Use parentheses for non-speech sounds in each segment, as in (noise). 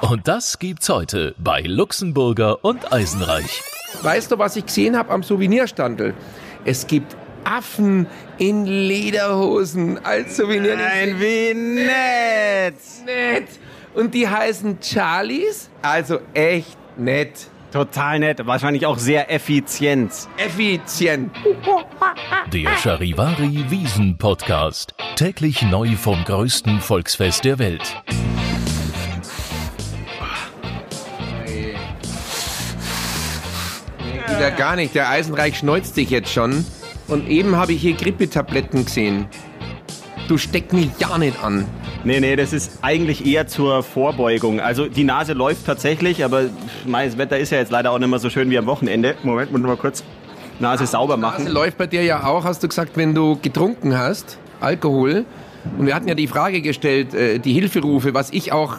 Und das gibt's heute bei Luxemburger und Eisenreich. Weißt du, was ich gesehen habe am Souvenirstandel? Es gibt Affen in Lederhosen als Souvenir. Nein, wie nett. Nett. Und die heißen Charlies. Also echt nett. Total nett, wahrscheinlich auch sehr effizient. Effizient. Der Charivari Wiesen Podcast. Täglich neu vom größten Volksfest der Welt. Wieder gar nicht. Der Eisenreich schneuzt dich jetzt schon. Und eben habe ich hier Grippetabletten gesehen. Du steck mich ja nicht an. Nee, nee, das ist eigentlich eher zur Vorbeugung. Also die Nase läuft tatsächlich, aber mein, das Wetter ist ja jetzt leider auch nicht mehr so schön wie am Wochenende. Moment, muss mal kurz Nase sauber machen. Nase läuft bei dir ja auch, hast du gesagt, wenn du getrunken hast, Alkohol. Und wir hatten ja die Frage gestellt, äh, die Hilferufe, was ich auch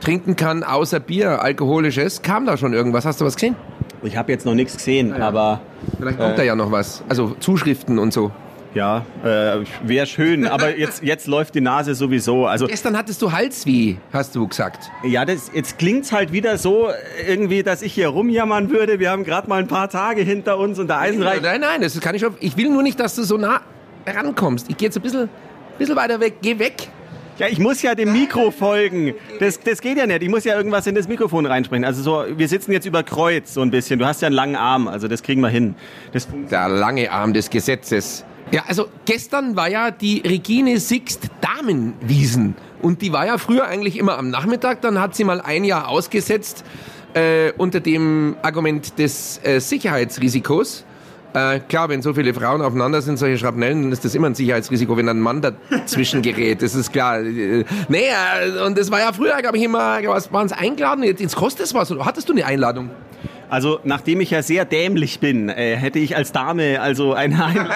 trinken kann außer Bier, alkoholisches. Kam da schon irgendwas? Hast du was gesehen? Ich habe jetzt noch nichts gesehen, aber Vielleicht kommt da ja noch was. Also Zuschriften und so. ja, äh, wäre schön. (laughs) Aber jetzt, jetzt läuft die Nase sowieso. Also Gestern hattest du Halsweh, hast du gesagt. ja, das, jetzt klingt's halt wieder so irgendwie, dass ich hier rumjammern würde. Wir haben gerade mal ein paar Tage hinter uns und der Eisenreich Nein, nein, das kann ich schon. Ich will nur nicht, dass du so nah rankommst. Ich gehe jetzt ein bisschen, bisschen weiter weg. Geh weg. Ja, ich muss ja dem Mikro folgen. Das, das geht ja nicht. Ich muss ja irgendwas in das Mikrofon reinsprechen. Also so, wir sitzen jetzt über Kreuz so ein bisschen. Du hast ja einen langen Arm, also das kriegen wir hin. Das, Der lange Arm des Gesetzes. Ja, also gestern war ja die Regine Sixt Damenwiesen. Und die war ja früher eigentlich immer am Nachmittag. Dann hat sie mal ein Jahr ausgesetzt äh, unter dem Argument des äh, Sicherheitsrisikos. Äh, klar, wenn so viele Frauen aufeinander sind, solche Schrapnellen, dann ist das immer ein Sicherheitsrisiko, wenn ein Mann dazwischen (laughs) gerät. Das ist klar. Äh, Nee, äh, und das war ja früher, glaube ich, immer, was waren es eingeladen? Jetzt, jetzt kostet es was. Oder hattest du eine Einladung? also nachdem ich ja sehr dämlich bin, äh, hätte ich als Dame also eine (laughs) Einladung.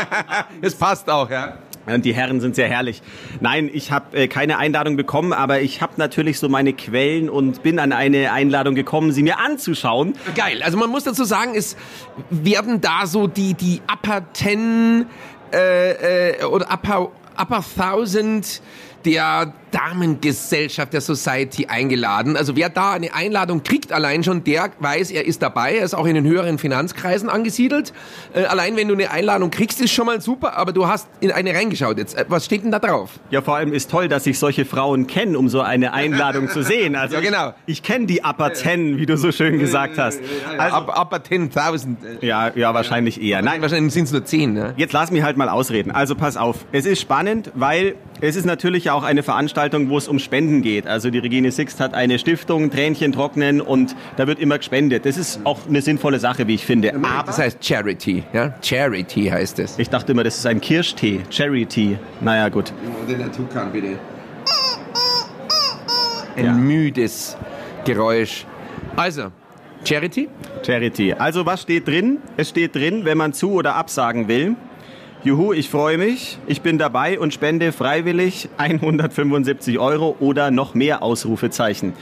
Das passt auch, ja. Und die Herren sind sehr herrlich. Nein, ich habe äh, keine Einladung bekommen, aber ich habe natürlich so meine Quellen und bin an eine Einladung gekommen, sie mir anzuschauen. Geil. Also man muss dazu sagen, es werden da so die, die Upper Ten äh, äh, oder Upper, Upper Thousand der Damengesellschaft der Society eingeladen. Also wer da eine Einladung kriegt, allein schon der weiß, er ist dabei. Er ist auch in den höheren Finanzkreisen angesiedelt. Äh, allein wenn du eine Einladung kriegst, ist schon mal super, aber du hast in eine reingeschaut jetzt. Äh, was steht denn da drauf? Ja, vor allem ist toll, dass ich solche Frauen kenne, um so eine Einladung zu sehen. (laughs) Also Ja, genau. ich, ich kenne die Upper Ten, wie du so schön gesagt hast. Also, Up- Upper 10.000. Äh, ja, ja, wahrscheinlich eher. Nein, Wahrscheinlich sind es nur 10, ne? Jetzt lass mich halt mal ausreden. Also pass auf. Es ist spannend, weil es ist natürlich auch eine Veranstaltung, wo es um Spenden geht. Also die Regine Sixt hat eine Stiftung, Tränchen trocknen und da wird immer gespendet. Das ist auch eine sinnvolle Sache, wie ich finde. Aber Das heißt Charity, ja? Charity heißt es. ich dachte immer, das ist ein Kirschtee, Cherry-Tee. Naja, gut. Den Naturkan, bitte. Ein Ja. müdes Geräusch. Also, Charity? Charity. Also was steht drin? Es steht drin, wenn man zu- oder absagen will. Juhu, ich freue mich. Ich bin dabei und spende freiwillig 175 Euro oder noch mehr Ausrufezeichen.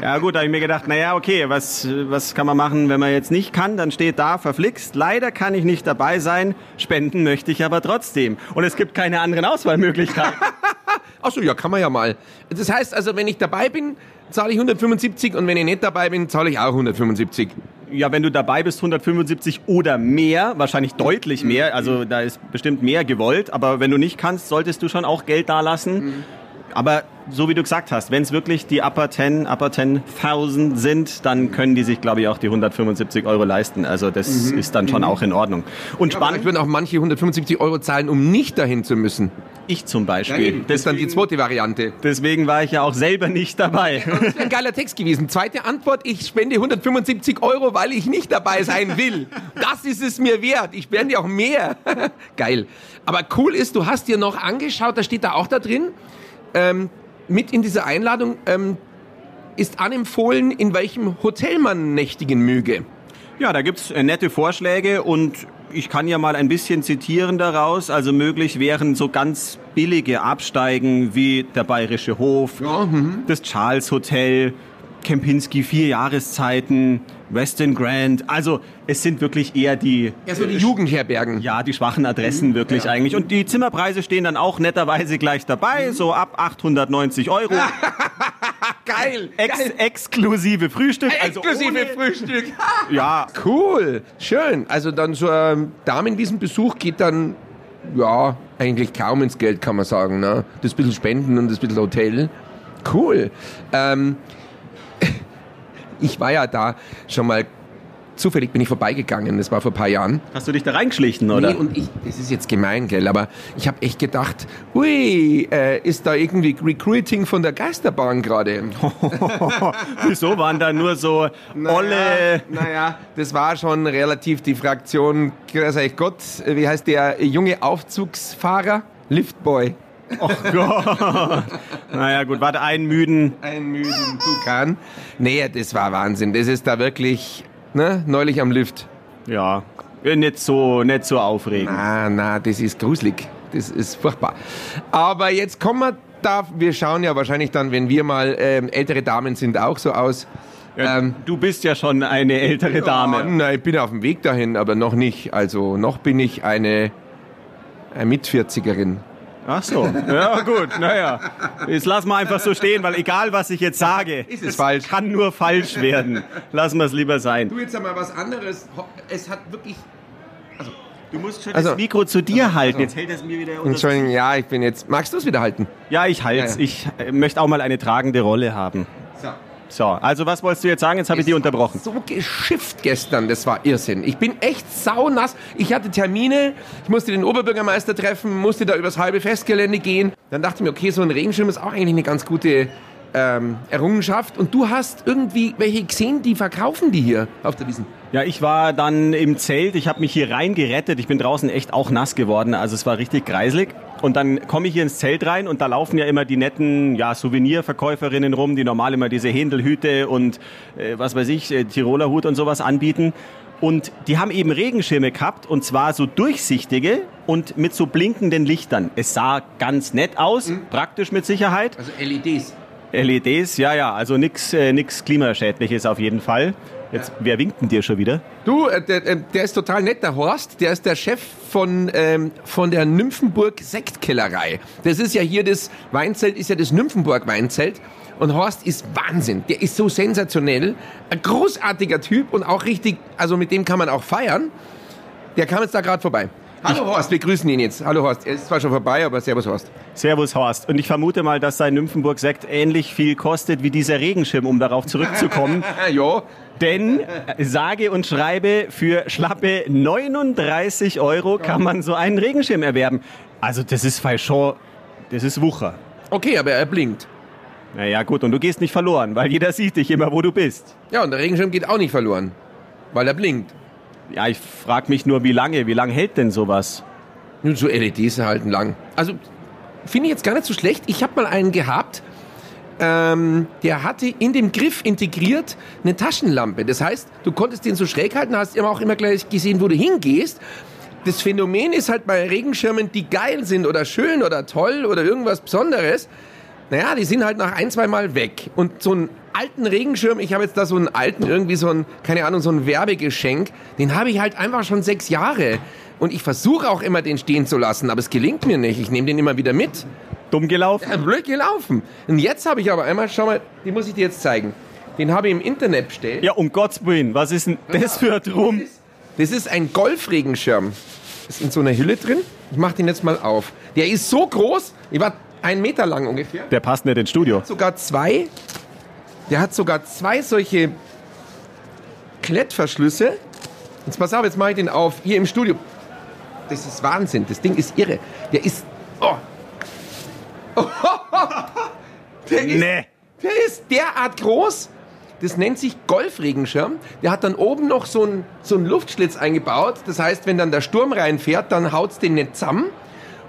Ja gut, da habe ich mir gedacht, naja, okay, was, was kann man machen, wenn man jetzt nicht kann? Dann steht da, verflixt. Leider kann ich nicht dabei sein. Spenden möchte ich aber trotzdem. Und es gibt keine anderen Auswahlmöglichkeiten. (laughs) Achso, ja, kann man ja mal. Das heißt also, wenn ich dabei bin, zahle ich 175 und wenn ich nicht dabei bin, zahle ich auch 175. Ja, wenn du dabei bist, 175 oder mehr, wahrscheinlich deutlich mehr, also da ist bestimmt mehr gewollt, aber wenn du nicht kannst, solltest du schon auch Geld dalassen. Aber so wie du gesagt hast, wenn es wirklich die Upper 10, Upper 10.000 sind, dann können die sich, glaube ich, auch die 175 Euro leisten. Also das ist dann schon auch in Ordnung. Und Spannend spannend, würden auch manche 175 Euro zahlen, um nicht dahin zu müssen. ich zum Beispiel. Das ist dann die zweite Variante. Deswegen war ich ja auch selber nicht dabei. Das wäre ein geiler Text gewesen. Zweite Antwort, ich spende 175 Euro, weil ich nicht dabei sein will. Das ist es mir wert. Ich spende auch mehr. (laughs) Geil. Aber cool ist, du hast dir noch angeschaut, da steht da auch da drin, ähm, mit in dieser Einladung ähm, ist anempfohlen, in welchem Hotel man nächtigen möge. Ja, da gibt's äh, nette Vorschläge und ich kann ja mal ein bisschen zitieren daraus. Also möglich wären so ganz billige Absteigen wie der Bayerische Hof, das Charles Hotel, Kempinski vier Jahreszeiten, Weston Grand. Also es sind wirklich eher die Ja, so die Jugendherbergen. ja, die schwachen Adressen wirklich eigentlich. Und die Zimmerpreise stehen dann auch netterweise gleich dabei, so ab 890 Euro. (laughs) Geil. Ex Geil. exklusive Frühstück. also Exklusive Frühstück. (laughs) Ja, Cool. Schön. Also dann so ein Damenwiesenbesuch geht dann, ja, eigentlich kaum ins Geld, kann man sagen. Ne? Das bisschen Spenden und das bisschen Hotel. Cool. Ähm, ich war ja da schon mal, zufällig bin ich vorbeigegangen, das war vor ein paar Jahren. hast du dich da reingeschlichen, oder? Nee, und ich, das ist jetzt gemein, gell, aber ich habe echt gedacht, ui, äh, ist da irgendwie Recruiting von der Geisterbahn gerade? (laughs) Wieso waren da nur so olle... Naja, das war schon relativ die Fraktion, grüß euch Gott, wie heißt der junge Aufzugsfahrer? Liftboy. Oh Gott. naja, gut, warte, einen müden... Ein müden Tukan. Nee, das war Wahnsinn. Das ist da wirklich, ne, neulich am Lift. Ja, nicht so, nicht so aufregend. Na, na, das ist gruselig. Das ist furchtbar. Aber jetzt kommen wir da, wir schauen ja wahrscheinlich dann, wenn wir mal ähm, ältere Damen sind, auch so aus. Ja, ähm, du bist ja schon eine ältere Dame. na, ich bin auf dem Weg dahin, aber noch nicht. Also noch bin ich eine, eine Mitvierzigerin. Ach so, ja gut, naja. Jetzt lassen wir einfach so stehen, weil egal was ich jetzt sage, Ist es falsch. kann nur falsch werden. Lassen wir es lieber sein. Du jetzt einmal was anderes. Es hat wirklich. Du musst schon Also- das Mikro zu dir halten. also- Jetzt hält es mir wieder unter. Entschuldigung, ja, ich bin jetzt. Magst du es wieder halten? Ja, ich halt's. Ja, ja. Ich äh, möchte auch mal eine tragende Rolle haben. So. So, also was wolltest du jetzt sagen? Jetzt habe ich dich unterbrochen. So geschifft gestern, das war Irrsinn. Ich bin echt saunass. Ich hatte Termine, ich musste den Oberbürgermeister treffen, musste da übers halbe Festgelände gehen. Dann dachte ich mir, okay, so ein Regenschirm ist auch eigentlich eine ganz gute ähm, Errungenschaft. Und du hast irgendwie welche gesehen, die verkaufen die hier auf der Wiesn. Ja, ich war dann im Zelt, ich habe mich hier reingerettet. Ich bin draußen echt auch nass geworden, also es war richtig kreislig. Und dann komme ich hier ins Zelt rein und da laufen ja immer die netten ja, Souvenirverkäuferinnen rum, die normal immer diese Händelhüte und äh, was weiß ich, äh, Tiroler Hut und sowas anbieten. Und die haben eben Regenschirme gehabt und zwar so durchsichtige und mit so blinkenden Lichtern. Es sah ganz nett aus, praktisch mit Sicherheit. Also LEDs. LEDs, ja, ja, also nix, äh, nix klimaschädliches auf jeden Fall. Jetzt, wer winkt denn dir schon wieder? Du, äh, der, äh, der ist total nett, der Horst. Der ist der Chef von, ähm, von der Nymphenburg Sektkellerei. Das ist ja hier das Weinzelt, ist ja das Nymphenburg Weinzelt. Und Horst ist Wahnsinn. Der ist so sensationell. Ein großartiger Typ und auch richtig, also mit dem kann man auch feiern. Der kam jetzt da gerade vorbei. Hallo Horst, wir grüßen ihn jetzt. Hallo Horst. Er ist zwar schon vorbei, aber servus Horst. Servus Horst. Und ich vermute mal, dass sein Nymphenburg-Sekt ähnlich viel kostet wie dieser Regenschirm, um darauf zurückzukommen. (laughs) ja, Denn sage und schreibe, für schlappe 39 Euro kann man so einen Regenschirm erwerben. Also das ist schon, das ist Wucher. okay, aber er blinkt. Naja gut, und du gehst nicht verloren, weil jeder sieht dich immer, wo du bist. Ja, und der Regenschirm geht auch nicht verloren, weil er blinkt. Ja, ich frage mich nur, wie lange, wie lange hält denn sowas? Nun, so LEDs halten lang. Also, finde ich jetzt gar nicht so schlecht. Ich habe mal einen gehabt, ähm, der hatte in dem Griff integriert eine Taschenlampe. Das heißt, du konntest den so schräg halten, hast immer auch immer gleich gesehen, wo du hingehst. Das Phänomen ist halt bei Regenschirmen, die geil sind oder schön oder toll oder irgendwas Besonderes. Naja, die sind halt nach ein, zwei Mal weg. Und so einen alten Regenschirm, ich habe jetzt da so einen alten, irgendwie so ein, keine Ahnung, so ein Werbegeschenk, den habe ich halt einfach schon sechs Jahre. Und ich versuche auch immer, den stehen zu lassen, aber es gelingt mir nicht. Ich nehme den immer wieder mit. Dumm gelaufen? Ja, blöd gelaufen. Und jetzt habe ich aber einmal, schau mal, den muss ich dir jetzt zeigen. Den habe ich im Internet bestellt. Ja, um Gottes Willen, was ist denn das für ein Drum? Das ist ein Golfregenschirm. Ist in so einer Hülle drin. Ich mache den jetzt mal auf. Der ist so groß, ich war einen Meter lang ungefähr. Der passt nicht ins Studio. sogar zwei. Der hat sogar zwei solche Klettverschlüsse. Jetzt pass auf, jetzt mache ich den auf. Hier im Studio. Das ist Wahnsinn. Das Ding ist irre. Der ist. Oh. (laughs) Der ist, Nee. der ist derart groß. Das nennt sich Golfregenschirm. Der hat dann oben noch so einen so einen Luftschlitz eingebaut. Das heißt, wenn dann der Sturm reinfährt, dann haut's den nicht zusammen.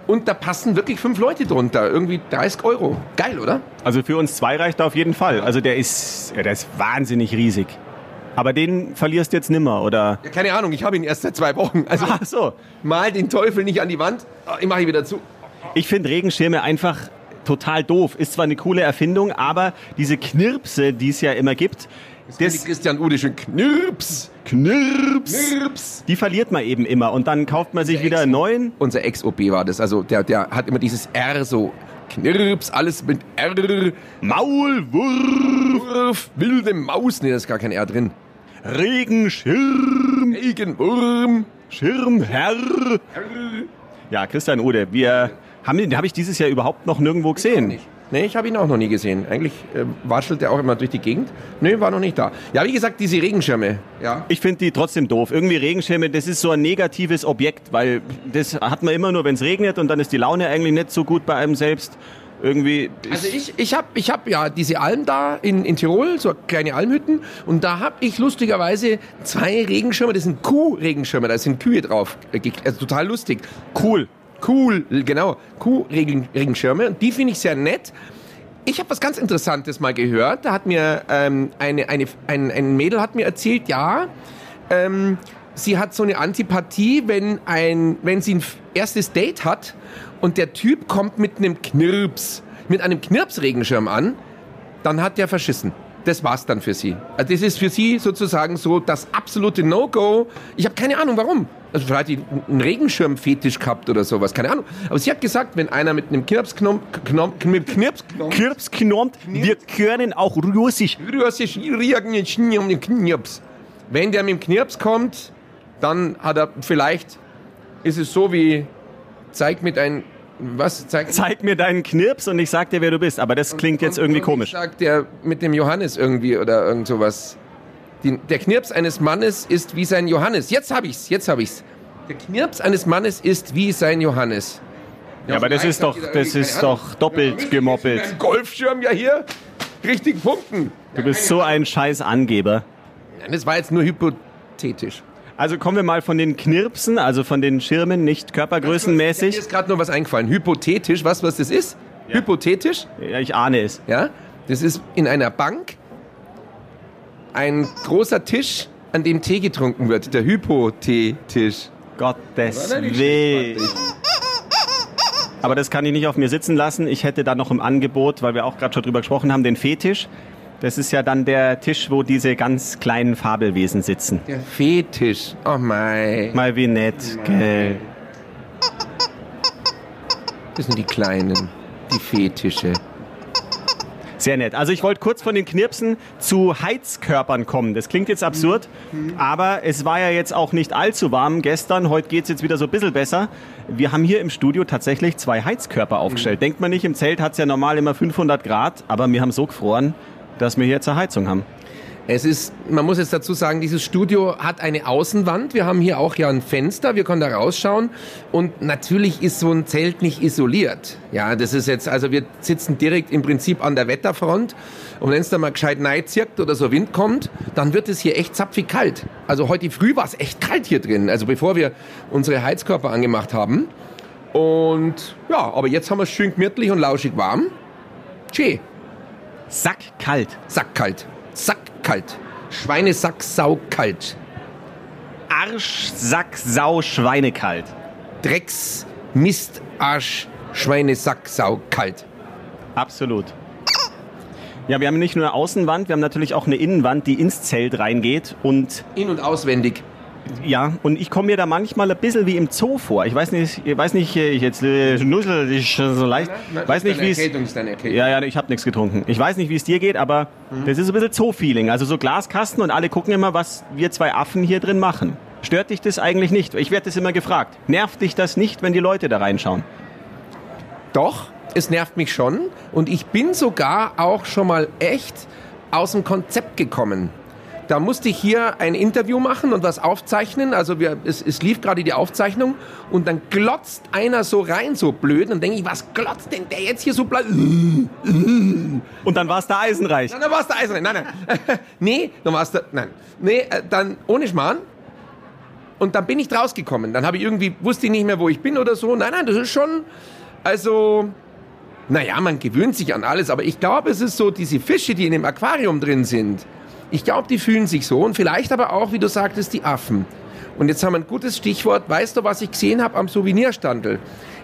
Und da passen wirklich fünf Leute drunter. Irgendwie 30 Euro. Geil, oder? Also für uns zwei reicht er auf jeden Fall. Also der ist, ja, der ist wahnsinnig riesig. Aber den verlierst du jetzt nimmer, oder? Ja, keine Ahnung, ich habe ihn erst seit zwei Wochen. (laughs) Also Ach so. mal den Teufel nicht an die Wand. Ah, Ich mache ihn wieder zu. Ich finde Regenschirme einfach total doof. Ist zwar eine coole Erfindung, aber diese Knirpse, die es ja immer gibt, Das das Christian Ude schön Knirps. Knirps, Knirps. die verliert man eben immer und dann kauft man sich wieder einen neuen. Unser Ex-OB war das. Also der, der hat immer dieses R so Knirps, alles mit R. Maulwurf, wilde Maus, nee, da ist gar kein R drin. Regenschirm, Regenwurm, Schirmherr. Ja, Christian Ude, wir haben den, den habe ich dieses Jahr überhaupt noch nirgendwo gesehen. Nee, ich habe ihn auch noch nie gesehen. Eigentlich äh, watschelt er auch immer durch die Gegend. Nee, war noch nicht da. Ja, wie gesagt, diese Regenschirme. Ja. Ich finde die trotzdem doof. Irgendwie Regenschirme, das ist so ein negatives Objekt, weil das hat man immer nur, wenn es regnet und dann ist die Laune eigentlich nicht so gut bei einem selbst. Irgendwie. Also ich, ich habe ich hab ja diese Alm da in, in Tirol, so kleine Almhütten, und da habe ich lustigerweise zwei Regenschirme, das sind Kuh-Regenschirme, da sind Kühe drauf. Äh, Also total lustig. cool. Cool, genau. Kuh-Regenschirme. Und die finde ich sehr nett. Ich habe was ganz Interessantes mal gehört. Da hat mir ähm, eine, eine, ein, ein Mädel hat mir erzählt, ja, ähm, sie hat so eine Antipathie, wenn, ein, wenn sie ein erstes Date hat und der Typ kommt mit einem Knirps, mit einem Knirps-Regenschirm an, dann hat der verschissen. Das war's dann für sie. Also das ist für sie sozusagen so das absolute No-Go. Ich habe keine Ahnung, warum. Also vielleicht hat die einen Regenschirm-Fetisch gehabt oder sowas, keine Ahnung. Aber sie hat gesagt, wenn einer mit einem Knirps-Knom, Knom, mit Knirps, Kirps knormt, wir können auch Russisch. Knirps. Wenn der mit dem Knirps kommt, dann hat er vielleicht, ist es so wie, zeig mit ein, was, zeig, Zeig mir deinen Knirps und ich sag dir, wer du bist. Aber das klingt jetzt Und- irgendwie und komisch. Sagt der mit dem Johannes irgendwie oder irgend sowas. Die, der Knirps eines Mannes ist wie sein Johannes. Jetzt hab ich's, jetzt hab ich's. Der Knirps eines Mannes ist wie sein Johannes. Ja, aber das ist doch, das ist doch doppelt gemoppelt. Ein Golfschirm ja hier richtig punkten. Du bist so ein scheiß Angeber. Ja, Das war jetzt nur hypothetisch. Also kommen wir mal von den Knirpsen, also von den Schirmen, nicht Mir körpergrößenmäßig. ist gerade noch was eingefallen. Hypothetisch, was, was das ist? Hypothetisch, Ja, ich ahne es. ja. Das ist in einer Bank ein großer Tisch, an dem Tee getrunken wird. Der Hypotetisch. Gottes Willen. Aber das kann ich nicht auf mir sitzen lassen. Ich hätte da noch im Angebot, weil wir auch gerade schon drüber gesprochen haben, den Fetisch. Das ist ja dann der Tisch, wo diese ganz kleinen Fabelwesen sitzen. Der Fetisch. Oh mein. Mal wie nett, gell? Das sind die Kleinen. Die Fetische. Sehr nett. Also ich wollte kurz von den Knirpsen zu Heizkörpern kommen. Das klingt jetzt absurd, aber es war ja jetzt auch nicht allzu warm gestern. Heute geht's jetzt wieder so ein bisschen besser. Wir haben hier im Studio tatsächlich zwei Heizkörper aufgestellt. Denkt man nicht, im Zelt hat's ja normal immer 500 Grad, aber wir haben so gefroren, dass wir hier eine Heizung haben. Es ist, man muss jetzt dazu sagen, dieses Studio hat eine Außenwand. Wir haben hier auch ja ein Fenster, wir können da rausschauen. Und natürlich ist so ein Zelt nicht isoliert. Ja, das ist jetzt, also wir sitzen direkt im Prinzip an der Wetterfront. Und wenn es da mal gescheit zirkt oder so Wind kommt, dann wird es hier echt zapfig kalt. Also heute früh war es echt kalt hier drin. Also bevor wir unsere Heizkörper angemacht haben. Und ja, aber jetzt haben wir es schön gemütlich und lauschig warm. Tschee. Sackkalt. Sackkalt. Sackkalt. Schweinesack saukalt. Arsch, Sack, Sau, Schweinekalt. Drecks, Mist, Arsch, Schweinesack saukalt. Absolut. Ja, wir haben nicht nur eine Außenwand, wir haben natürlich auch eine Innenwand, die ins Zelt reingeht. Und In- und auswendig. Ja, und ich komme mir da manchmal ein bisschen wie im Zoo vor. Ich weiß nicht, ich weiß nicht, ich jetzt äh, schnussel ich so leicht. Weiß nicht, wie es. Ja, ja, ich habe nichts getrunken. Ich weiß nicht, wie es dir geht, aber das ist ein bisschen Zoo-Feeling. Also so Glaskasten und alle gucken immer, was wir zwei Affen hier drin machen. Stört dich das eigentlich nicht? Ich werde das immer gefragt. Nervt dich das nicht, wenn die Leute da reinschauen? Doch, es nervt mich schon. Und ich bin sogar auch schon mal echt aus dem Konzept gekommen. Da musste ich hier ein Interview machen und was aufzeichnen. Also wir, es, es lief gerade die Aufzeichnung und dann glotzt einer so rein, so blöd. Und denke ich, was glotzt denn der jetzt hier so blöd? Und dann war es da eisenreich. Dann war es der Eiserne. Nein, nein. (laughs) nee, dann war es der. Nein. Nee, äh, dann ohne Schmarrn. Und dann bin ich rausgekommen. Dann habe ich irgendwie, wusste ich nicht mehr, wo ich bin oder so. Nein, nein, das ist schon. Also. Naja, man gewöhnt sich an alles, aber ich glaube, es ist so, diese Fische, die in dem Aquarium drin sind, ich glaube, die fühlen sich so und vielleicht aber auch, wie du sagtest, die Affen. Und jetzt haben wir ein gutes Stichwort. Weißt du, was ich gesehen habe am Souvenirstandel?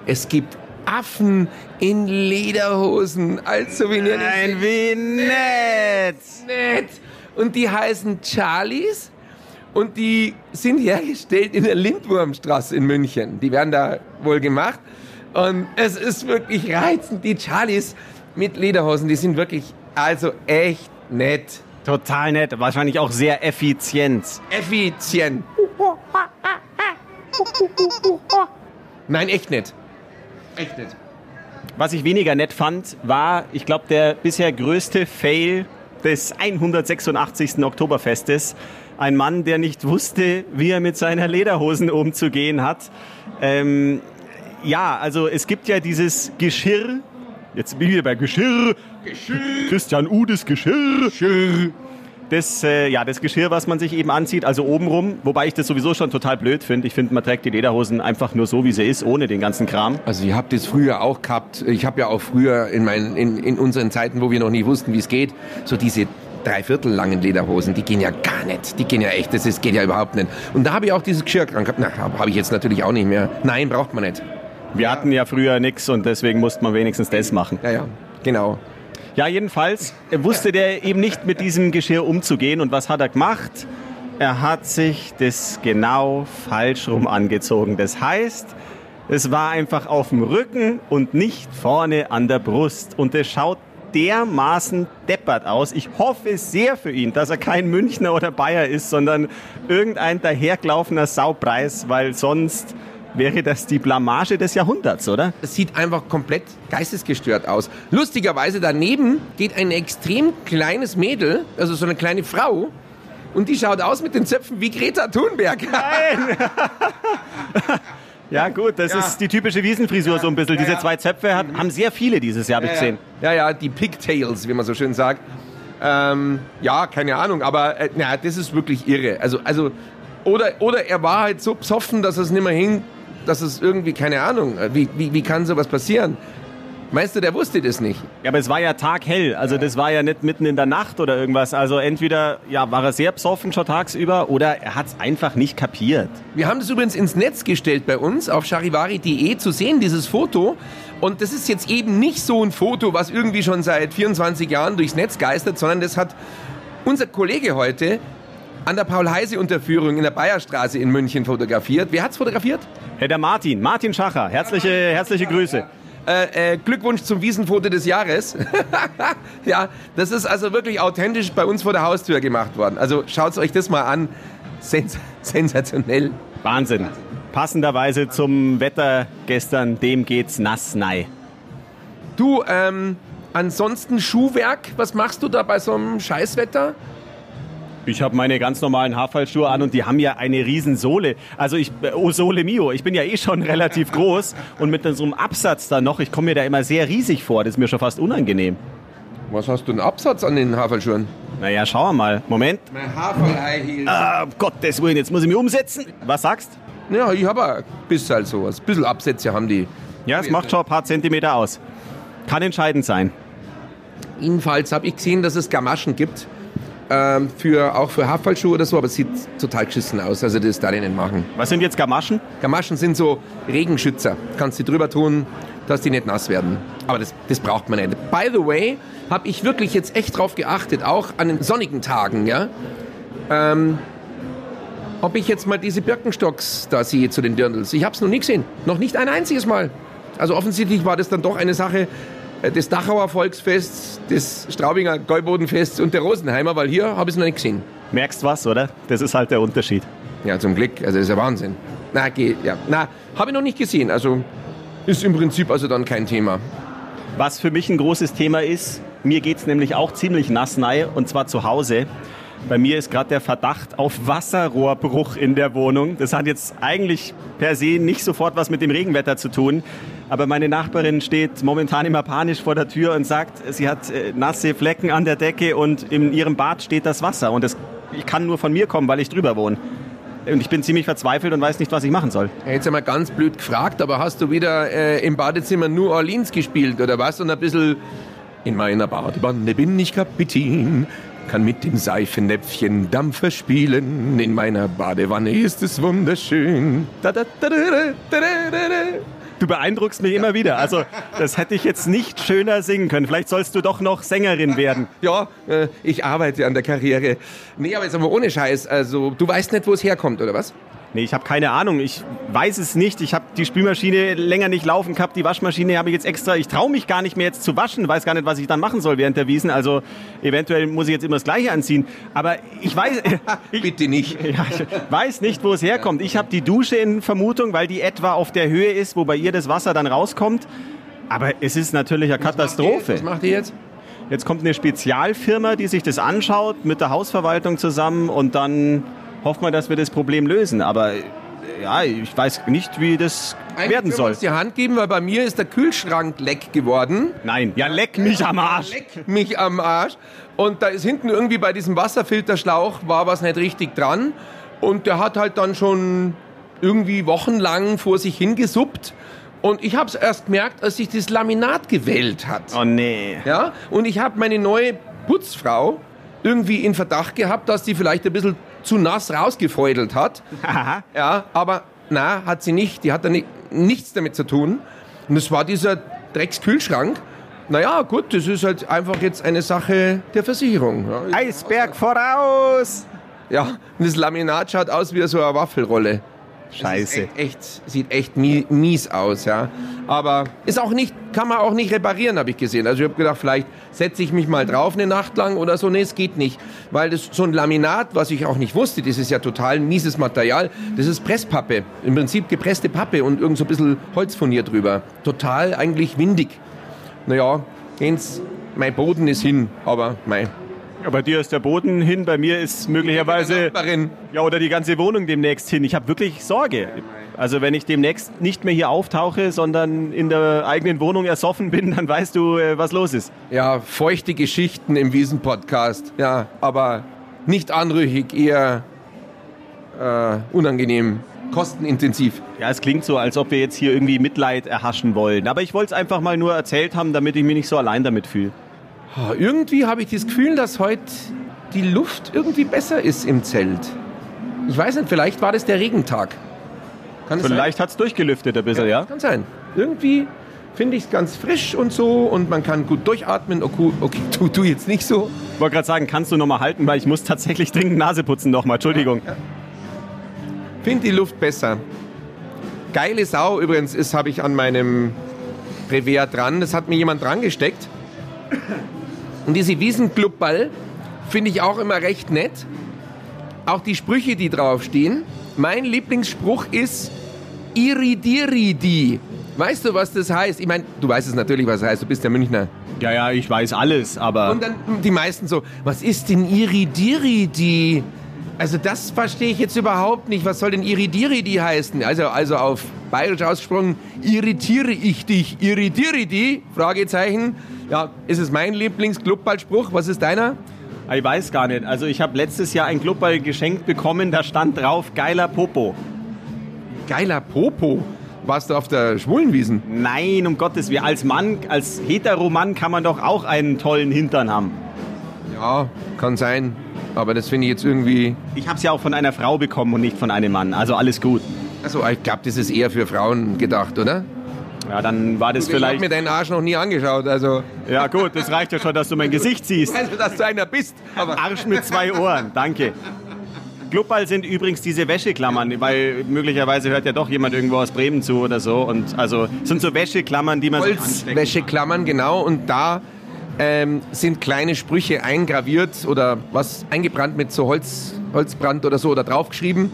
Es gibt Affen in Lederhosen als Souvenir. Nein, wie nett! nett. Und die heißen Charlies und die sind hergestellt in der Lindwurmstraße in München. Die werden da wohl gemacht. Und es ist wirklich reizend. Die Charlies mit Lederhosen, die sind wirklich, also echt nett. Total nett, wahrscheinlich auch sehr effizient. Effizient. Nein, echt nett. Echt nett. Was ich weniger nett fand, war, ich glaube, der bisher größte Fail des 186. Oktoberfestes. Ein Mann, der nicht wusste, wie er mit seiner Lederhosen umzugehen hat. Ähm, ja, also es gibt ja dieses Geschirr. Jetzt bin ich wieder bei Geschirr. Geschirr. Christian Udes Geschirr. Geschirr. Das, äh, ja, das Geschirr, was man sich eben anzieht, also obenrum, wobei ich das sowieso schon total blöd finde. Ich finde, man trägt die Lederhosen einfach nur so, wie sie ist, ohne den ganzen Kram. Also ich habe das früher auch gehabt. Ich habe ja auch früher in, meinen, in, in unseren Zeiten, wo wir noch nie wussten, wie es geht, so diese dreiviertel langen Lederhosen, die gehen ja gar nicht. Die gehen ja echt, das ist, geht ja überhaupt nicht. Und da habe ich auch dieses Geschirr dran gehabt. Na, habe ich jetzt natürlich auch nicht mehr. Nein, braucht man nicht. Wir hatten ja früher nichts und deswegen musste man wenigstens das machen. Ja, ja, genau. Ja, jedenfalls wusste der eben nicht mit diesem Geschirr umzugehen. Und was hat er gemacht? Er hat sich das genau falsch rum angezogen. Das heißt, es war einfach auf dem Rücken und nicht vorne an der Brust. Und es schaut dermaßen deppert aus. Ich hoffe sehr für ihn, dass er kein Münchner oder Bayer ist, sondern irgendein dahergelaufener Saupreis, weil sonst wäre das die Blamage des Jahrhunderts, oder? Es sieht einfach komplett geistesgestört aus. Lustigerweise daneben geht ein extrem kleines Mädel, also so eine kleine Frau, und die schaut aus mit den Zöpfen wie Greta Thunberg. Nein! (laughs) ja gut, das ja. ist die typische Wiesenfrisur ja. so ein bisschen. Ja, Diese zwei Zöpfe hat, haben sehr viele dieses Jahr, habe ich gesehen. Ja, ja, die Pigtails, wie man so schön sagt. Ähm, ja, keine Ahnung, aber äh, na, das ist wirklich irre. Also, also oder, oder er war halt so besoffen, dass er es nicht mehr hin dass es irgendwie, keine Ahnung, äh, wie, wie, wie kann sowas passieren? Meinst du, der wusste das nicht? Ja, aber es war ja taghell. Also das war ja nicht mitten in der Nacht oder irgendwas. Also entweder ja, war er sehr besoffen schon tagsüber oder er hat es einfach nicht kapiert. Wir haben das übrigens ins Netz gestellt bei uns auf charivari.de zu sehen, dieses Foto. Und das ist jetzt eben nicht so ein Foto, was irgendwie schon seit 24 Jahren durchs Netz geistert, sondern das hat unser Kollege heute an der Paul-Heise-Unterführung in der Bayerstraße in München fotografiert. Wer hat's fotografiert? Herr der Martin, Martin Schacher. Herzliche, herzliche Grüße. Äh, äh, Glückwunsch zum Wiesenfoto des Jahres. (laughs) ja, das ist also wirklich authentisch bei uns vor der Haustür gemacht worden. Also schaut euch das mal an. Sens (laughs) sensationell. Wahnsinn. Passenderweise zum Wetter gestern, dem geht's nass nei. Du, ähm, ansonsten Schuhwerk, was machst du da bei so einem Scheißwetter? Ich habe meine ganz normalen Haarfallschuhe an und die haben ja eine riesen Sohle. Also ich, oh Sole mio, ich bin ja eh schon (laughs) relativ groß und mit so einem Absatz da noch, ich komme mir da immer sehr riesig vor. Das ist mir schon fast unangenehm. Was hast du einen Absatz an den Haarfallschuhen? Naja, schauen wir mal. Moment. Mein Haarfall-High Heels. Ah, Gottes Willen, jetzt muss ich mich umsetzen. Was sagst? Ja, ich habe ein bisschen halt sowas. Ein bisschen Absätze haben die. Ja, es macht schon ein paar Zentimeter aus. Kann entscheidend sein. Jedenfalls habe ich gesehen, dass es Gamaschen gibt ähm, für, auch für Haarfallschuhe oder so, aber es sieht total geschissen aus. Also das darf ich nicht machen. Was sind jetzt Gamaschen? Gamaschen sind so Regenschützer. Kannst du drüber tun, dass die nicht nass werden. Aber das, das braucht man nicht. By the way, habe ich wirklich jetzt echt drauf geachtet, auch an den sonnigen Tagen, ja. Ähm, ob ich jetzt mal diese Birkenstocks da sehe zu den Dirndls. Ich habe es noch nie gesehen. Noch nicht ein einziges Mal. Also offensichtlich war das dann doch eine Sache, des Dachauer Volksfests, des Straubinger Gäubodenfests und der Rosenheimer, weil hier habe ich es noch nicht gesehen. Merkst was, oder? Das ist halt der Unterschied. Ja, zum Glück. Also das ist ja Wahnsinn. Na, geht, ja. Na, habe ich noch nicht gesehen. Also ist im Prinzip also dann kein Thema. Was für mich ein großes Thema ist, mir geht es nämlich auch ziemlich nass nahe und zwar zu Hause. Bei mir ist gerade der Verdacht auf Wasserrohrbruch in der Wohnung. Das hat jetzt eigentlich per se nicht sofort was mit dem Regenwetter zu tun. Aber meine Nachbarin steht momentan immer panisch vor der Tür und sagt, sie hat äh, nasse Flecken an der Decke und in ihrem Bad steht das Wasser. Und das kann nur von mir kommen, weil ich drüber wohne. Und ich bin ziemlich verzweifelt und weiß nicht, was ich machen soll. Jetzt einmal ganz blöd gefragt, aber hast du wieder äh, im Badezimmer New Orleans gespielt oder was? Und ein bisschen in meiner Badewanne bin ich Kapitän, kann mit dem Seifennäpfchen Dampfer spielen. In meiner Badewanne ist es wunderschön. Da, da, da, Du beeindruckst mich immer wieder. Also, das hätte ich jetzt nicht schöner singen können. Vielleicht sollst du doch noch Sängerin werden. Ja, äh, ich arbeite an der Karriere. Nee, aber jetzt aber ohne Scheiß. Also, du weißt nicht, wo es herkommt, oder was? Nee, ich habe keine Ahnung. Ich weiß es nicht. Ich habe die Spülmaschine länger nicht laufen gehabt. Die Waschmaschine habe ich jetzt extra. Ich traue mich gar nicht mehr jetzt zu waschen. Weiß gar nicht, was ich dann machen soll während der Wiesen. Also eventuell muss ich jetzt immer das Gleiche anziehen. Aber ich weiß... (laughs) ich, Bitte nicht. (laughs) Ja, ich weiß nicht, wo es herkommt. Ich habe die Dusche in Vermutung, weil die etwa auf der Höhe ist, wo bei ihr das Wasser dann rauskommt. Aber es ist natürlich eine Katastrophe. Was macht ihr jetzt? Jetzt kommt eine Spezialfirma, die sich das anschaut, mit der Hausverwaltung zusammen und dann hofft man, dass wir das Problem lösen. Aber äh, ja, ich weiß nicht, wie das Eigentlich werden soll. uns die Hand geben, weil bei mir ist der Kühlschrank leck geworden. Nein, ja, leck mich am Arsch. Leck mich am Arsch. Und da ist hinten irgendwie bei diesem Wasserfilterschlauch war was nicht richtig dran. Und der hat halt dann schon irgendwie wochenlang vor sich hingesuppt. Und ich habe es erst gemerkt, als sich das Laminat gewellt hat. Oh nee. Ja? Und ich habe meine neue Putzfrau irgendwie in Verdacht gehabt, dass die vielleicht ein bisschen zu nass rausgefeudelt hat. Ja, aber na, hat sie nicht. Die hat da ni nichts damit zu tun. Und es war dieser Dreckskühlschrank. Naja, gut, das ist halt einfach jetzt eine Sache der Versicherung. Ja, Eisberg voraus! ja und das Laminat schaut aus wie so eine Waffelrolle. Scheiße. Echt, echt, sieht echt mie- mies aus, ja. Aber ist auch nicht, kann man auch nicht reparieren, habe ich gesehen. Also ich habe gedacht, vielleicht setze ich mich mal drauf eine Nacht lang oder so. Nee, es geht nicht. Weil das so ein Laminat, was ich auch nicht wusste, das ist ja total mieses Material. Das ist Presspappe. Im Prinzip gepresste Pappe und irgend so ein bisschen Holzfurnier drüber. Total eigentlich windig. Naja, gehen's, mein Boden ist hin, aber mein. Ja, bei dir ist der Boden hin, bei mir ist möglicherweise... Ja, oder die ganze Wohnung demnächst hin. Ich habe wirklich Sorge. Also wenn ich demnächst nicht mehr hier auftauche, sondern in der eigenen Wohnung ersoffen bin, dann weißt du, äh, was los ist. Ja, feuchte Geschichten im Wiesen-Podcast. Ja, aber nicht anrüchig, eher äh, unangenehm, kostenintensiv. Ja, es klingt so, als ob wir jetzt hier irgendwie Mitleid erhaschen wollen. Aber ich wollte es einfach mal nur erzählt haben, damit ich mich nicht so allein damit fühle. Ah, Irgendwie habe ich das Gefühl, dass heute die Luft irgendwie besser ist im Zelt. Ich weiß nicht, vielleicht war das der Regentag. Kann Vielleicht hat es durchgelüftet ein bisschen, ja? sein? Kann sein. Irgendwie finde ich es ganz frisch und so und man kann gut durchatmen. Okay, okay (laughs) tu, tu jetzt nicht so. Ich wollte gerade sagen, kannst du noch mal halten, weil ich muss tatsächlich dringend Nase putzen nochmal. Entschuldigung. Finde die Luft besser. Geile Sau übrigens ist, habe ich an meinem Brevier dran. Das hat mir jemand dran gesteckt. Und diese Wiesenclubball finde ich auch immer recht nett. Auch die Sprüche, die draufstehen. Mein Lieblingsspruch ist Iridiridi. Weißt du, was das heißt? Ich meine, du weißt es natürlich, was es heißt. Du bist ja Münchner. Ja, ja, ich weiß alles, aber... Und dann die meisten so, was ist denn Iridiridi? Also das verstehe ich jetzt überhaupt nicht. Was soll denn Iridiridi heißen? Also, also auf bayerisch ausgesprochen, irritiere ich dich. Iridiridi? Fragezeichen. Ja, ist es mein Lieblings-Clubballspruch? Was ist deiner? Ich weiß gar nicht. Also ich habe letztes Jahr ein Clubball geschenkt bekommen, da stand drauf, geiler Popo. Geiler Popo. Warst du auf der Schwulenwiesen? Nein, um Gottes Willen. Als Mann, als Heteromann kann man doch auch einen tollen Hintern haben. Ja, kann sein. Aber das finde ich jetzt irgendwie... Ich habe es ja auch von einer Frau bekommen und nicht von einem Mann. Also alles gut. Also ich glaube, das ist eher für Frauen gedacht, oder? Ja, dann war das Ich habe vielleicht... mir deinen Arsch noch nie angeschaut, also... Ja gut, das reicht ja schon, dass du mein Gesicht siehst. Also, dass du einer bist. Aber Arsch mit zwei Ohren, danke. Clubball sind übrigens diese Wäscheklammern, weil möglicherweise hört ja doch jemand irgendwo aus Bremen zu oder so. Und also sind so Wäscheklammern, die man. Holzwäscheklammern, genau. Und da ähm, sind kleine Sprüche eingraviert oder was eingebrannt mit so Holz, Holzbrand oder so oder draufgeschrieben.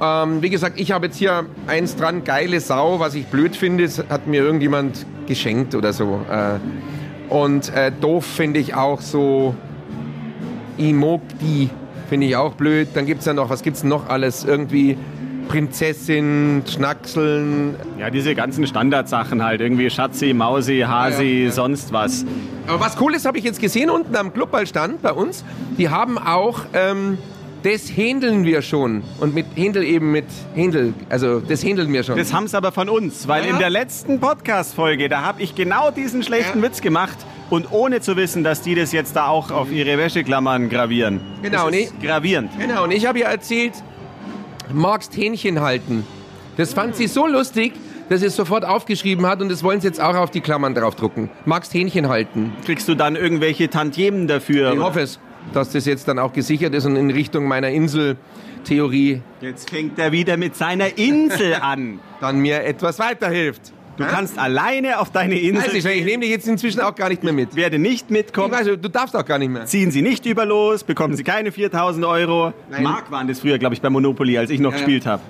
Ähm, wie gesagt, ich habe jetzt hier eins dran, geile Sau, was ich blöd finde, das hat mir irgendjemand geschenkt oder so. Äh, und äh, doof finde ich auch so Imogdi, finde ich auch blöd. Dann gibt es ja noch, was gibt es noch alles? Irgendwie Prinzessin, Schnackseln, Ja, diese ganzen Standardsachen halt. Irgendwie Schatzi, Mausi, Hasi, Ja, ja. sonst was. Aber was cool ist, habe ich jetzt gesehen unten am Clubballstand bei uns. Die haben auch, ähm, das händeln wir schon. Und mit Händel eben mit Händel, also das händeln wir schon. Das haben sie aber von uns, weil Ja. in der letzten Podcast-Folge, da habe ich genau diesen schlechten Ja. Witz gemacht und ohne zu wissen, dass die das jetzt da auch auf ihre Wäscheklammern gravieren. Genau, das ist gravierend. Genau, und ich habe ihr erzählt, magst Hähnchen halten. Das fand sie so lustig, dass sie es sofort aufgeschrieben hat und das wollen sie jetzt auch auf die Klammern draufdrucken. Magst Hähnchen halten. Kriegst du dann irgendwelche Tantiemen dafür? Ich hoffe es. dass das jetzt dann auch gesichert ist und in Richtung meiner Inseltheorie Jetzt fängt er wieder mit seiner Insel an. dann mir etwas weiterhilft. Du kannst alleine auf deine Insel. Weiß ich, ich nehme dich jetzt inzwischen auch gar nicht mehr mit. werde nicht Ich mitkommen. weiß, du darfst auch gar nicht mehr. Ziehen Sie nicht über los, bekommen Sie keine 4000 Euro. Nein. Mark waren das früher, glaube ich, bei Monopoly, als ich noch Ja, ja. gespielt habe.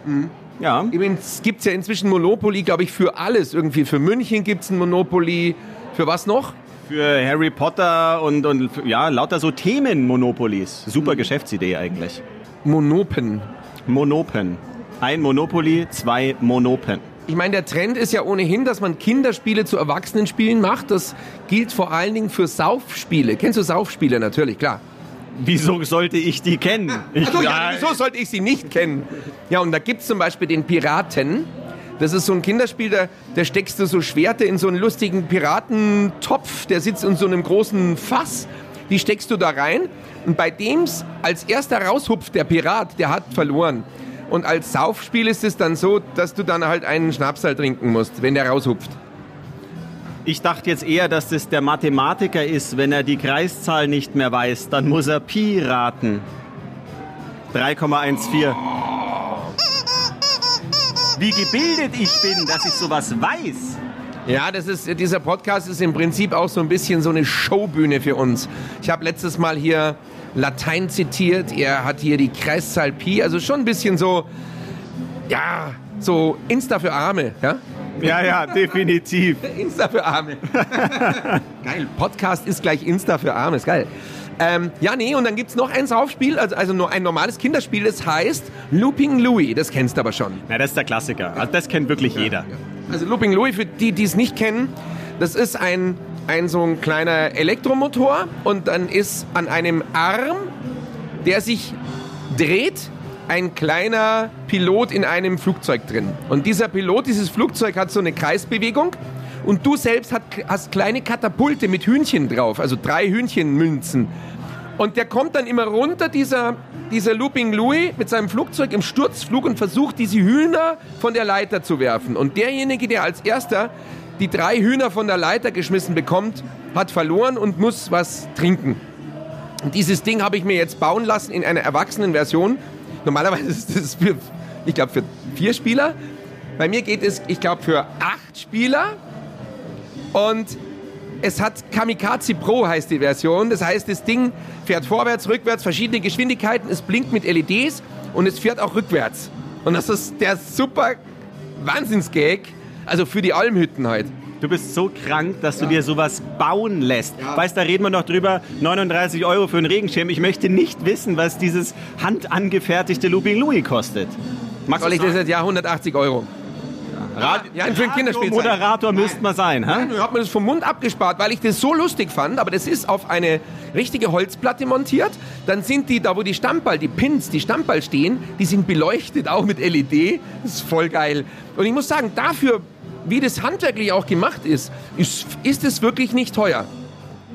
Ja. Übrigens gibt es ja inzwischen Monopoly, glaube ich, für alles. Irgendwie für München gibt es ein Monopoly. Für was noch? Für Harry Potter und, und ja, lauter so Themen-Monopolies. Super Geschäftsidee eigentlich. Monopen. Monopen. Ein Monopoly, zwei Monopen. Ich meine, der Trend ist ja ohnehin, dass man Kinderspiele zu Erwachsenenspielen macht. Das gilt vor allen Dingen für Saufspiele. Kennst du Saufspiele? Natürlich, klar. Wieso sollte ich die kennen? Ich, Also, ja, wieso sollte ich sie nicht kennen? Ja, und da gibt es zum Beispiel den Piraten. Das ist so ein Kinderspiel, da, da steckst du so Schwerte in so einen lustigen Piratentopf, der sitzt in so einem großen Fass. Die steckst du da rein und bei dem's als erster raushupft der Pirat, der hat verloren. Und als Saufspiel ist es dann so, dass du dann halt einen Schnapsal trinken musst, wenn der raushupft. ich dachte jetzt eher, dass das der Mathematiker ist. Wenn er die Kreiszahl nicht mehr weiß, dann muss er Pi raten. 3,14. Wie gebildet ich bin, dass ich sowas weiß. Ja, das ist, dieser Podcast ist im Prinzip auch so ein bisschen so eine Showbühne für uns. Ich habe letztes Mal hier Latein zitiert, er hat hier die Kreiszahl Pi, also schon ein bisschen so, ja, so Insta für Arme, ja? Ja, ja, definitiv. (laughs) Insta für Arme. (laughs) geil, Podcast ist gleich Insta für Arme, ist geil. Ähm, ja, nee, und dann gibt's noch ein Saufspiel, also, also nur ein normales Kinderspiel, das heißt Looping Louis, das kennst du aber schon. Na, das ist der Klassiker. Also das kennt wirklich jeder. Also Looping Louis, für die, die es nicht kennen, das ist ein, ein so ein kleiner Elektromotor und dann ist an einem Arm, der sich dreht, ein kleiner Pilot in einem Flugzeug drin. Und dieser Pilot, dieses Flugzeug hat so eine Kreisbewegung und du selbst hat, hast kleine Katapulte mit Hühnchen drauf, also drei Hühnchenmünzen. Und der kommt dann immer runter, dieser, dieser Looping Louis, mit seinem Flugzeug im Sturzflug und versucht, diese Hühner von der Leiter zu werfen. Und derjenige, der als erster die drei Hühner von der Leiter geschmissen bekommt, hat verloren und muss was trinken. Dieses Ding habe ich mir jetzt bauen lassen in einer erwachsenen Version. Normalerweise ist das für, ich glaube, für vier Spieler. Bei mir geht es, ich glaube, für acht Spieler. Und es hat Kamikaze Pro heißt die Version. Das heißt, das Ding fährt vorwärts, rückwärts, verschiedene Geschwindigkeiten. Es blinkt mit LEDs und es fährt auch rückwärts. Und das ist der super Wahnsinnsgag. Also für die Almhütten halt. Du bist so krank, dass du dir sowas bauen lässt. Weißt, da reden wir noch drüber, 39 Euro für einen Regenschirm. Ich möchte nicht wissen, was dieses handangefertigte Looping Louis kostet. Magst Soll ich das jetzt? Ja, 180 Euro. Radio, Ja, für ein Kinderspielzeug. Moderator müsste man sein, hä? Ich habe mir das vom Mund abgespart, weil ich das so lustig fand. Aber das ist auf eine richtige Holzplatte montiert. Dann sind die, da wo die Stammball, die Pins, die Stammball stehen, die sind beleuchtet, auch mit LED. Das ist voll geil. Und ich muss sagen, dafür, wie das handwerklich auch gemacht ist, ist, ist es wirklich nicht teuer.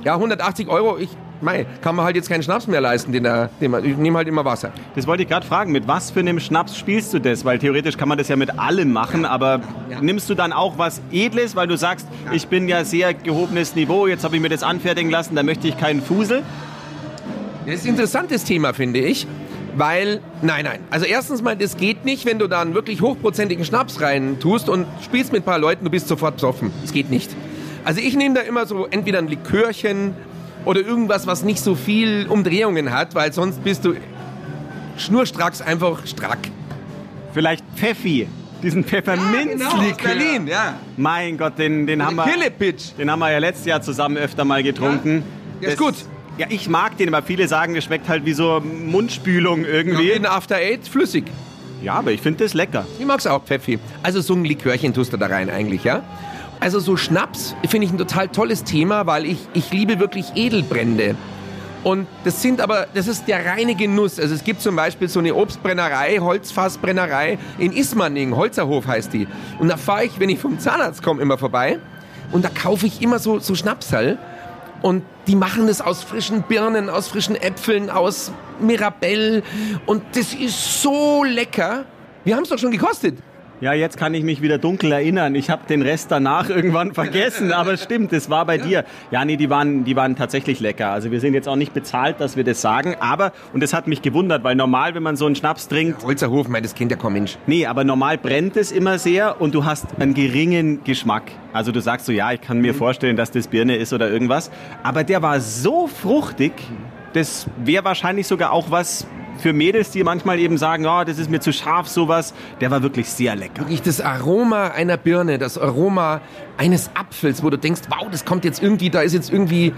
Ja, 180 Euro, ich, mei, kann man halt jetzt keinen Schnaps mehr leisten, den, den man, ich nehme halt immer Wasser. Das wollte ich gerade fragen. Mit was für einem Schnaps spielst du das? Weil theoretisch kann man das ja mit allem machen, aber Ja. nimmst du dann auch was Edles, weil du sagst, ich bin ja sehr gehobenes Niveau, jetzt habe ich mir das anfertigen lassen, da möchte ich keinen Fusel. Das ist ein interessantes Thema, finde ich. Weil, nein, nein. Also erstens mal, das geht nicht, wenn du da einen wirklich hochprozentigen Schnaps rein tust und spielst mit ein paar Leuten, du bist sofort besoffen. Das geht nicht. Also ich nehme da immer so entweder ein Likörchen oder irgendwas, was nicht so viel Umdrehungen hat, weil sonst bist du schnurstracks einfach strack. Vielleicht Pfeffi, diesen Pfefferminzlikör. aus Berlin, ja. Mein Gott, den, den, haben wir, Killepitch. den haben wir ja letztes Jahr zusammen öfter mal getrunken. Der ist gut. Ja, ich mag den, aber viele sagen, der schmeckt halt wie so Mundspülung Wie irgendwie. ein After Eight, flüssig. Ja, aber ich finde das lecker. Ich mag's auch, Pfeffi. Also so ein Likörchen tust du da rein eigentlich, ja? Also so Schnaps finde ich ein total tolles Thema, weil ich, ich liebe wirklich Edelbrände. Und das sind aber, das ist der reine Genuss. Also es gibt zum Beispiel so eine Obstbrennerei, Holzfassbrennerei in Ismaning, Holzerhof heißt die. Und da fahre ich, wenn ich vom Zahnarzt komme, immer vorbei. Und da kaufe ich immer so, so Schnapsal. Und die machen das aus frischen Birnen, aus frischen Äpfeln, aus Mirabelle. Und das ist so lecker. Wir haben es doch schon gekostet. Ja, jetzt kann ich mich wieder dunkel erinnern. Ich habe den Rest danach irgendwann (laughs) vergessen, aber stimmt, das war bei ja. dir. Ja, nee, die waren, die waren tatsächlich lecker. Also wir sind jetzt auch nicht bezahlt, dass wir das sagen, aber, und das hat mich gewundert, weil normal, wenn man so einen Schnaps trinkt... Ja, Holzerhof, mein, das kennt ja kein Mensch. Nee, aber normal brennt es immer sehr und du hast einen geringen Geschmack. Also du sagst so, ja, ich kann mir mhm. vorstellen, dass das Birne ist oder irgendwas. Aber der war so fruchtig, das wäre wahrscheinlich sogar auch was für Mädels, die manchmal eben sagen, oh, das ist mir zu scharf, sowas, der war wirklich sehr lecker. Wirklich das Aroma einer Birne, das Aroma eines Apfels, wo du denkst, wow, das kommt jetzt irgendwie, da ist jetzt irgendwie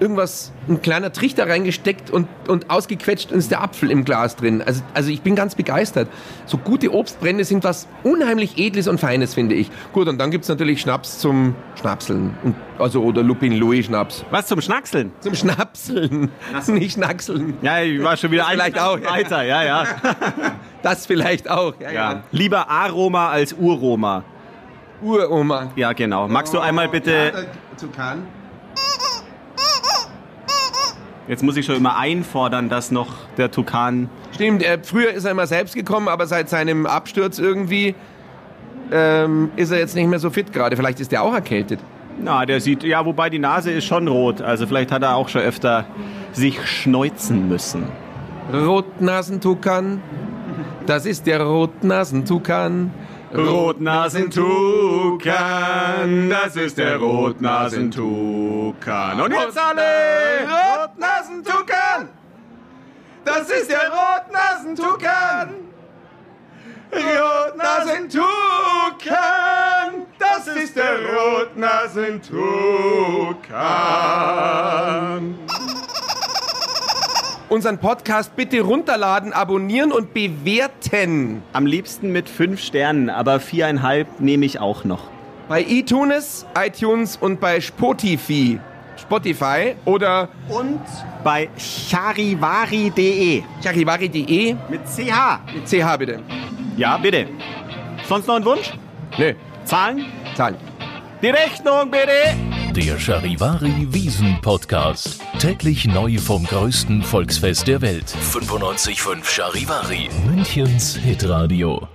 irgendwas, ein kleiner Trichter reingesteckt und, und ausgequetscht und ist der Apfel im Glas drin. Also, also ich bin ganz begeistert. So gute Obstbrände sind was unheimlich Edles und Feines, finde ich. Gut, und dann gibt es natürlich Schnaps zum Schnapseln. Und, also, oder Lupin Louis Schnaps. Was zum Schnackseln? Zum Schnapseln. So. Nicht Schnackseln. Ja, ich war schon wieder vielleicht auch weiter, ja, ja. (laughs) das vielleicht auch, ja, ja. ja. Lieber Aroma als Uroma. Uroma. Ja, genau. Magst du einmal bitte... Ja, zu Kahn? Jetzt muss ich schon immer einfordern, dass noch der Tukan. Stimmt, er, früher ist er immer selbst gekommen, aber seit seinem Absturz irgendwie ähm, ist er jetzt nicht mehr so fit gerade. Vielleicht ist er auch erkältet. Na, der sieht, ja, wobei die Nase ist schon rot. Also vielleicht hat er auch schon öfter sich schneuzen müssen. Rotnasentukan, das ist der Rotnasentukan. Rotnasentukan, das ist der Rotnasentukan. Und jetzt alle Rotnasentukan, das ist der Rotnasentukan. Rotnasentukan, das ist der Rotnasentukan unseren Podcast bitte runterladen, abonnieren und bewerten. Am liebsten mit fünf Sternen, aber viereinhalb nehme ich auch noch. Bei iTunes, iTunes und bei Spotify. Spotify oder und bei charivari.de. Charivari.de mit CH. Mit CH bitte. Ja, bitte. Sonst noch ein Wunsch? Nö. Zahlen? Zahlen. Die Rechnung bitte. Der Charivari Wiesen Podcast. Täglich neu vom größten Volksfest der Welt. 95.5 Charivari. Münchens Hitradio.